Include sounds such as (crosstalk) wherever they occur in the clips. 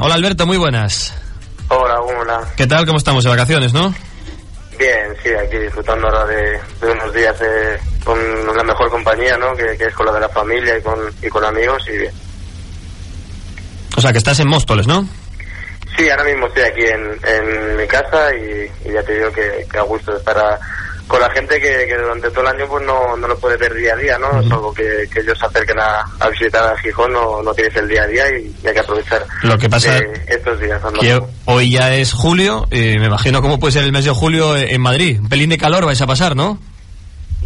Hola Alberto, muy buenas. Hola, hola. ¿Qué tal? ¿Cómo estamos? ¿De vacaciones, no? Bien, sí, aquí disfrutando ahora de, unos días eh, con la mejor compañía, ¿no? Que, es con la de la familia y con, y con amigos y bien. O sea, que estás en Móstoles, ¿no? Sí, ahora mismo estoy aquí en, en mi casa y, ya te digo que, que a gusto de estar a, con la gente que, durante todo el año pues no, no lo puede ver día a día, ¿no? Es algo que, que, ellos se acerquen a, visitar a Gijón, no, no tienes el día a día y, hay que aprovechar lo que pasa estos días. Que hoy ya es julio, y me imagino cómo puede ser el mes de julio en Madrid. Un pelín de calor vais a pasar, ¿no?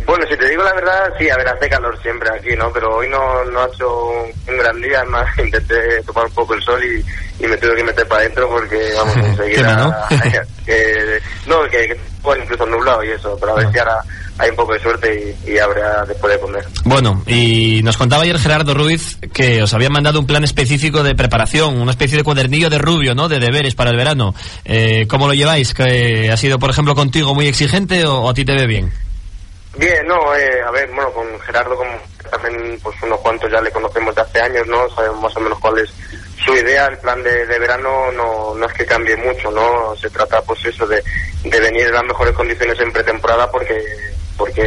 Bueno, si te digo la verdad, sí, a ver, hace calor siempre aquí, ¿no? Pero hoy no, no ha hecho un gran día, además (laughs) intenté tomar un poco el sol y, me tuve que meter para adentro porque, vamos, (laughs) enseguida... (laughs) ¿no? que, no, que, que incluso nublado y eso, pero a ver si ahora hay un poco de suerte y, y, habrá después de comer. Bueno, y nos contaba ayer Gerardo Ruiz que os habían mandado un plan específico de preparación, una especie de cuadernillo de rubio, ¿no? De deberes para el verano. Eh, ¿Cómo lo lleváis? ¿Que ¿Ha sido, por ejemplo, contigo muy exigente o a ti te ve bien? Bien, no, eh, a ver, bueno, con Gerardo como también pues unos cuantos ya le conocemos de hace años, ¿no? Sabemos más o menos cuál es su idea, el plan de, verano no, no es que cambie mucho, ¿no? Se trata pues eso de, de venir en las mejores condiciones en pretemporada porque porque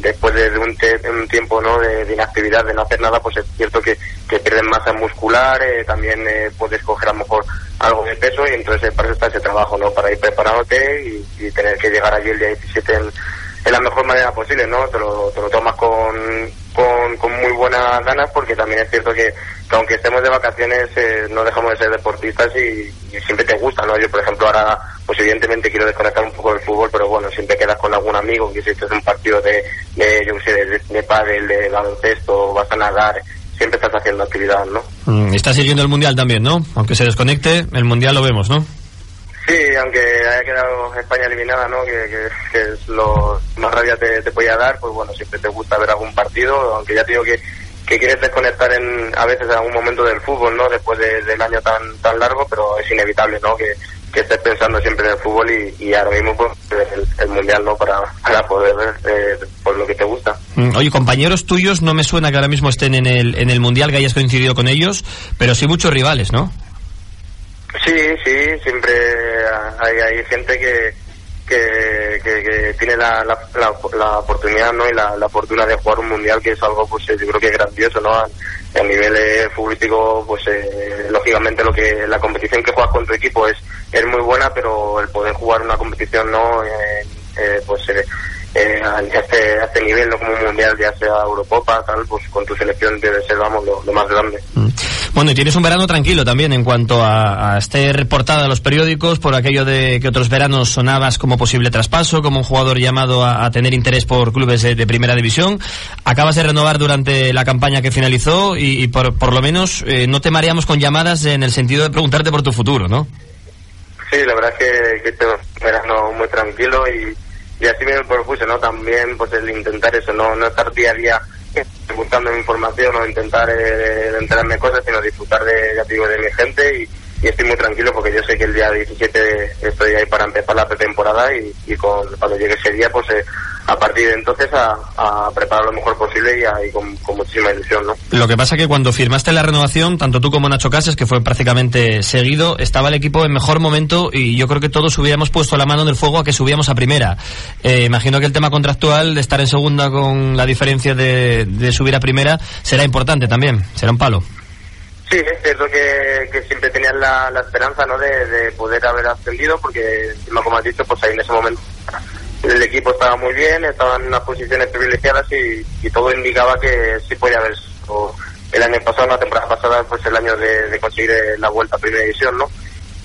después de un, un tiempo ¿no? De, inactividad, de no hacer nada, pues es cierto que, que pierden masa muscular, eh, también eh, puedes coger a lo mejor algo de peso y entonces para eso está ese trabajo, ¿no? Para ir preparándote y, y tener que llegar allí el día 17 en, en la mejor manera posible, ¿no? Te lo, te lo tomas con, con, con, muy buenas ganas porque también es cierto que, aunque estemos de vacaciones eh, no dejamos de ser deportistas y, siempre te gusta, ¿no? Yo, por ejemplo, ahora, pues evidentemente quiero desconectar un poco del fútbol, pero bueno, siempre quedas con algún amigo, que si esto es un partido de, de yo sé, de, de pádel, de baloncesto, vas a nadar, siempre estás haciendo actividad, ¿no? Mm, estás siguiendo el Mundial también, ¿no? Aunque se desconecte, el Mundial lo vemos, ¿no? Sí, aunque haya quedado España eliminada, ¿no? Que, es lo más rabia te, te podía dar, pues bueno, siempre te gusta ver algún partido, aunque ya te digo que, que quieres desconectar en, a veces en algún momento del fútbol, ¿no? Después del año tan tan largo, pero es inevitable, ¿no? Que, que estés pensando siempre en el fútbol y, y ahora mismo pues el, mundial no para, para poder ver eh, por lo que te gusta. Mm, oye, compañeros tuyos, no me suena que ahora mismo estén en el, en el mundial, que hayas coincidido con ellos, pero sí muchos rivales, ¿no? Sí, sí, siempre hay, hay gente que, que, que, tiene la, la, la, oportunidad ¿no? y la, la fortuna de jugar un mundial que es algo pues yo creo que es grandioso ¿no? a, nivel eh, futbolístico pues eh, lógicamente lo que la competición que juegas con tu equipo es es muy buena pero el poder jugar una competición no eh, pues eh, a, este, a este nivel, no como un mundial, ya sea Eurocopa, tal, pues con tu selección debe ser, vamos, lo, más grande. Mm. Bueno, y tienes un verano tranquilo también en cuanto a, a estar reportada a los periódicos por aquello de que otros veranos sonabas como posible traspaso, como un jugador llamado a, tener interés por clubes de, primera división. Acabas de renovar durante la campaña que finalizó y, por, por, lo menos eh, no te mareamos con llamadas en el sentido de preguntarte por tu futuro, ¿no? Sí, la verdad es que, que este verano muy tranquilo y y así me propuse, ¿no? También, pues el intentar eso, no, no estar día a día buscando información o intentar eh, enterarme cosas, sino disfrutar de, ya digo, de mi gente y, estoy muy tranquilo porque yo sé que el día 17 estoy ahí para empezar la pretemporada y, y con, cuando llegue ese día pues eh, a partir de entonces a, preparar lo mejor posible y, con, muchísima ilusión. ¿no? Lo que pasa que cuando firmaste la renovación, tanto tú como Nacho Casas, que fue prácticamente seguido, estaba el equipo en mejor momento y yo creo que todos hubiéramos puesto la mano en el fuego a que subíamos a primera. Eh, imagino que el tema contractual de estar en segunda con la diferencia de, de subir a primera será importante también, será un palo. Sí, es cierto que, que siempre tenías la, la esperanza ¿no? De, poder haber ascendido, porque, como has dicho, pues ahí en ese momento el equipo estaba muy bien, estaba en unas posiciones privilegiadas y, todo indicaba que sí podía haber el año pasado, la temporada pasada, pues el año de, conseguir la vuelta a primera división, ¿no?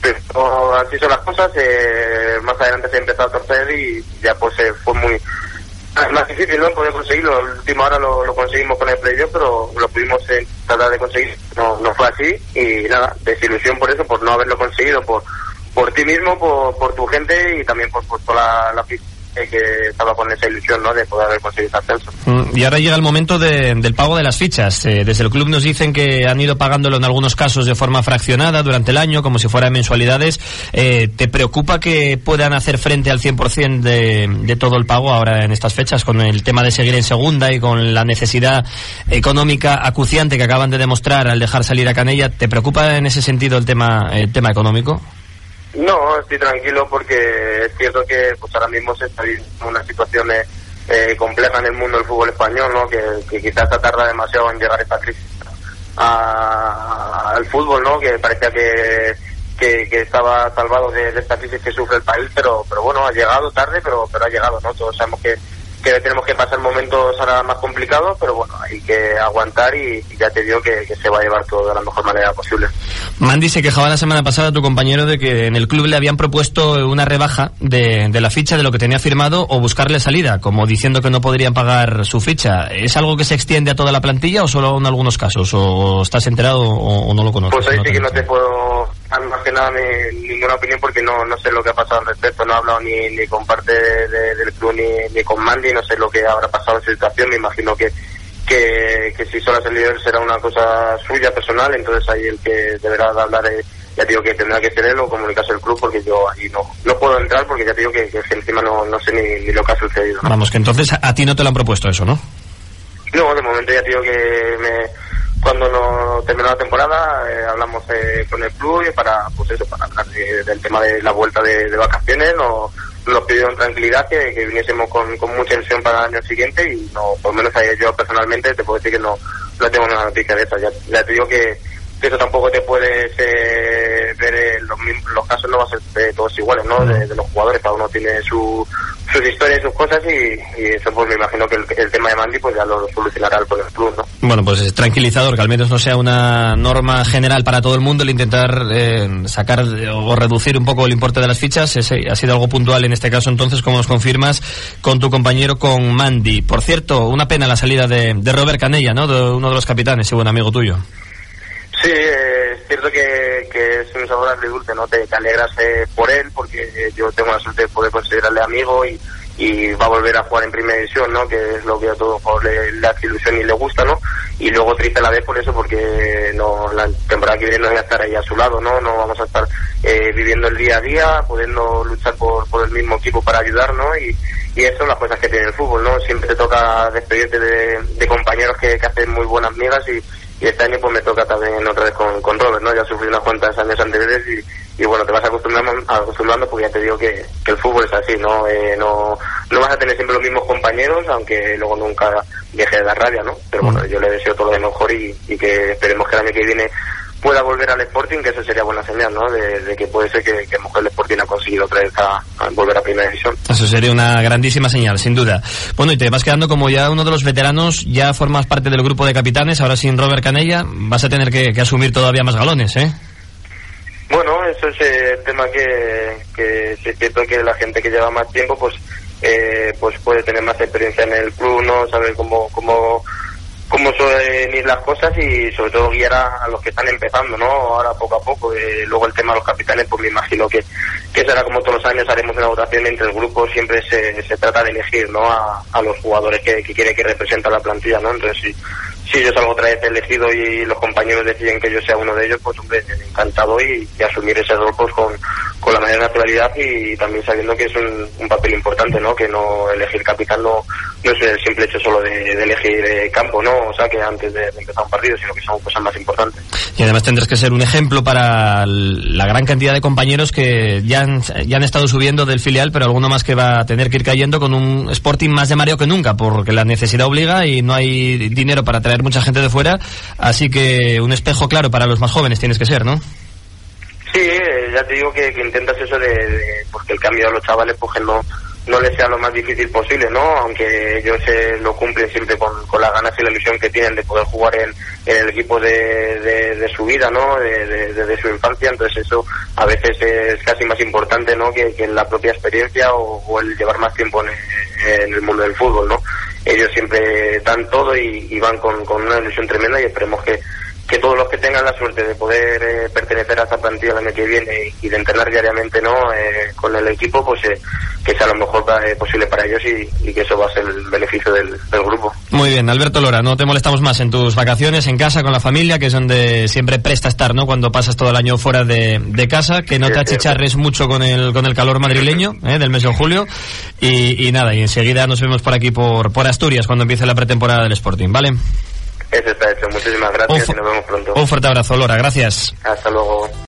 Pero así son las cosas, eh, más adelante se empezó a torcer y ya pues eh, fue muy es más difícil no poder conseguirlo. La última hora lo, lo conseguimos con el playoff, pero lo pudimos eh, tratar de conseguir. No, no fue así y nada, desilusión por eso, por no haberlo conseguido, por por ti mismo, por, por tu gente y también por, por toda la, la que, estaba con esa ilusión, ¿no? De poder haber conseguido ascenso. Mm, y ahora llega el momento del pago de las fichas. Eh, desde el club nos dicen que han ido pagándolo en algunos casos de forma fraccionada durante el año, como si fueran mensualidades. Eh, ¿Te preocupa que puedan hacer frente al 100% de, de todo el pago ahora en estas fechas, con el tema de seguir en segunda y con la necesidad económica acuciante que acaban de demostrar al dejar salir a Canella? ¿Te preocupa en ese sentido el tema, el tema económico? No, estoy tranquilo porque es cierto que pues ahora mismo se está viviendo una situación eh, compleja en el mundo del fútbol español, ¿no? Que, quizás se tarda demasiado en llegar esta crisis al fútbol, ¿no? Que parecía que, que, estaba salvado de, de, esta crisis que sufre el país, pero pero bueno, ha llegado tarde, pero pero ha llegado, ¿no? Todos sabemos que que tenemos que pasar momentos ahora más complicados, pero bueno, hay que aguantar y, ya te digo que, se va a llevar todo de la mejor manera posible. Mandy se quejaba la semana pasada a tu compañero de que en el club le habían propuesto una rebaja de, la ficha de lo que tenía firmado o buscarle salida, como diciendo que no podrían pagar su ficha. ¿Es algo que se extiende a toda la plantilla o solo en algunos casos? ¿O estás enterado o, no lo conoces? Pues ahí sí que no te puedo más que nada ninguna opinión porque no, no sé lo que ha pasado al respecto, no he hablado ni, ni con parte del club ni, ni con Mandy, no sé lo que habrá pasado en esa situación, me imagino que, que, que si solo el líder será una cosa suya personal, entonces ahí el que deberá hablar, es, ya digo que tendrá que ser él o comunicarse el club porque yo ahí no, no puedo entrar porque ya digo que, que encima no, no sé ni, ni, lo que ha sucedido. Vamos, que entonces a ti no te lo han propuesto eso, ¿no? No, de momento ya digo que me cuando no terminó la temporada eh, hablamos eh, con el club y para pues eso para hablar del tema de la vuelta de, vacaciones nos, nos pidieron tranquilidad que, viniésemos con, mucha ilusión para el año siguiente y no por lo menos yo personalmente te puedo decir que no no tengo una noticia de esa ya, te digo que, eso tampoco te puedes eh, ver los, los casos no van a ser todos iguales no. De, de los jugadores cada uno tiene su sus historias sus cosas y, eso pues me imagino que el, tema de Mandy pues ya lo solucionará el club, ¿no? Bueno, pues es tranquilizador que al menos no sea una norma general para todo el mundo el intentar eh, sacar o reducir un poco el importe de las fichas. Ese ha sido algo puntual en este caso entonces, como nos confirmas, con tu compañero, con Mandy. Por cierto, una pena la salida de, de Robert Canella, ¿no? De uno de los capitanes y buen amigo tuyo. Sí, es cierto que, que es un sabor dulce, ¿no? Te, alegras eh, por él, porque yo tengo la suerte de poder considerarle amigo y, y va a volver a jugar en primera división, ¿no? Que es lo que a todo jugador le, hace ilusión y le gusta, ¿no? Y luego triste a la vez por eso, porque no la temporada que viene no voy a estar ahí a su lado, ¿no? No vamos a estar eh, viviendo el día a día, pudiendo luchar por, por el mismo equipo para ayudar, ¿no? Y, y eso son las cosas que tiene el fútbol, ¿no? Siempre te toca despedirte de, de compañeros que, que hacen muy buenas migas y y este año pues me toca también otra vez con, con Robert, ¿no? Ya sufrí unas cuantas años anteriores y, y bueno, te vas acostumbrando, acostumbrando porque ya te digo que, que el fútbol es así, ¿no? Eh, no no vas a tener siempre los mismos compañeros, aunque luego nunca deje de dar rabia, ¿no? Pero bueno, yo le deseo todo lo mejor y, y que esperemos que el año que viene pueda volver al Sporting, que eso sería buena señal, ¿no? De, que puede ser que, que el Sporting ha conseguido otra vez a, volver a Primera División. Eso sería una grandísima señal, sin duda. Bueno, y te vas quedando como ya uno de los veteranos, ya formas parte del grupo de capitanes, ahora sin Robert Canella, vas a tener que, asumir todavía más galones, ¿eh? Bueno, eso es el tema que, que es cierto que la gente que lleva más tiempo, pues eh, pues puede tener más experiencia en el club, ¿no? Saber cómo, cómo cómo suelen ir las cosas y sobre todo guiar a, los que están empezando, ¿no? Ahora poco a poco. Eh, luego el tema de los capitanes, pues me imagino que, que será como todos los años, haremos una votación entre el grupo, siempre se, se trata de elegir, ¿no? A, a los jugadores que, que quiere que representa la plantilla, ¿no? Entonces, sí si yo salgo otra vez elegido y los compañeros deciden que yo sea uno de ellos, pues hombre, encantado y, asumir ese rol pues con, con, la mayor naturalidad y, también sabiendo que es un, papel importante, ¿no? Que no elegir capitán no, no es el simple hecho solo de, elegir eh, campo, ¿no? O sea, que antes de, empezar un partido, sino que son cosas más importantes. Y además tendrás que ser un ejemplo para la gran cantidad de compañeros que ya han, ya han estado subiendo del filial, pero alguno más que va a tener que ir cayendo con un Sporting más de mareo que nunca, porque la necesidad obliga y no hay dinero para traer mucha gente de fuera, así que un espejo claro para los más jóvenes tienes que ser, ¿no? Sí, eh, ya te digo que, intentas eso de, porque el cambio a los chavales pues que no no les sea lo más difícil posible, ¿no? Aunque ellos se lo cumplen siempre con, con las ganas y la ilusión que tienen de poder jugar en, el equipo de, de, su vida, ¿no? De, su infancia, entonces eso a veces es casi más importante, ¿no? Que, que la propia experiencia o, el llevar más tiempo en, en, el mundo del fútbol, ¿no? Ellos siempre dan todo y, van con, con una ilusión tremenda y esperemos que que todos los que tengan la suerte de poder eh, pertenecer a esa plantilla el año que viene y de entrenar diariamente no eh, con el equipo, pues eh, que sea lo mejor posible para ellos y, que eso va a ser el beneficio del, grupo. Muy bien, Alberto Lora, no te molestamos más en tus vacaciones, en casa, con la familia, que es donde siempre presta estar, ¿no? Cuando pasas todo el año fuera de, casa, que no te achicharres mucho con el, con el calor madrileño del mes de julio y, nada, y enseguida nos vemos por aquí por, por Asturias cuando empiece la pretemporada del Sporting, ¿vale? Eso está hecho. Muchísimas gracias y nos vemos pronto. Un fuerte abrazo, Lora. Gracias. Hasta luego.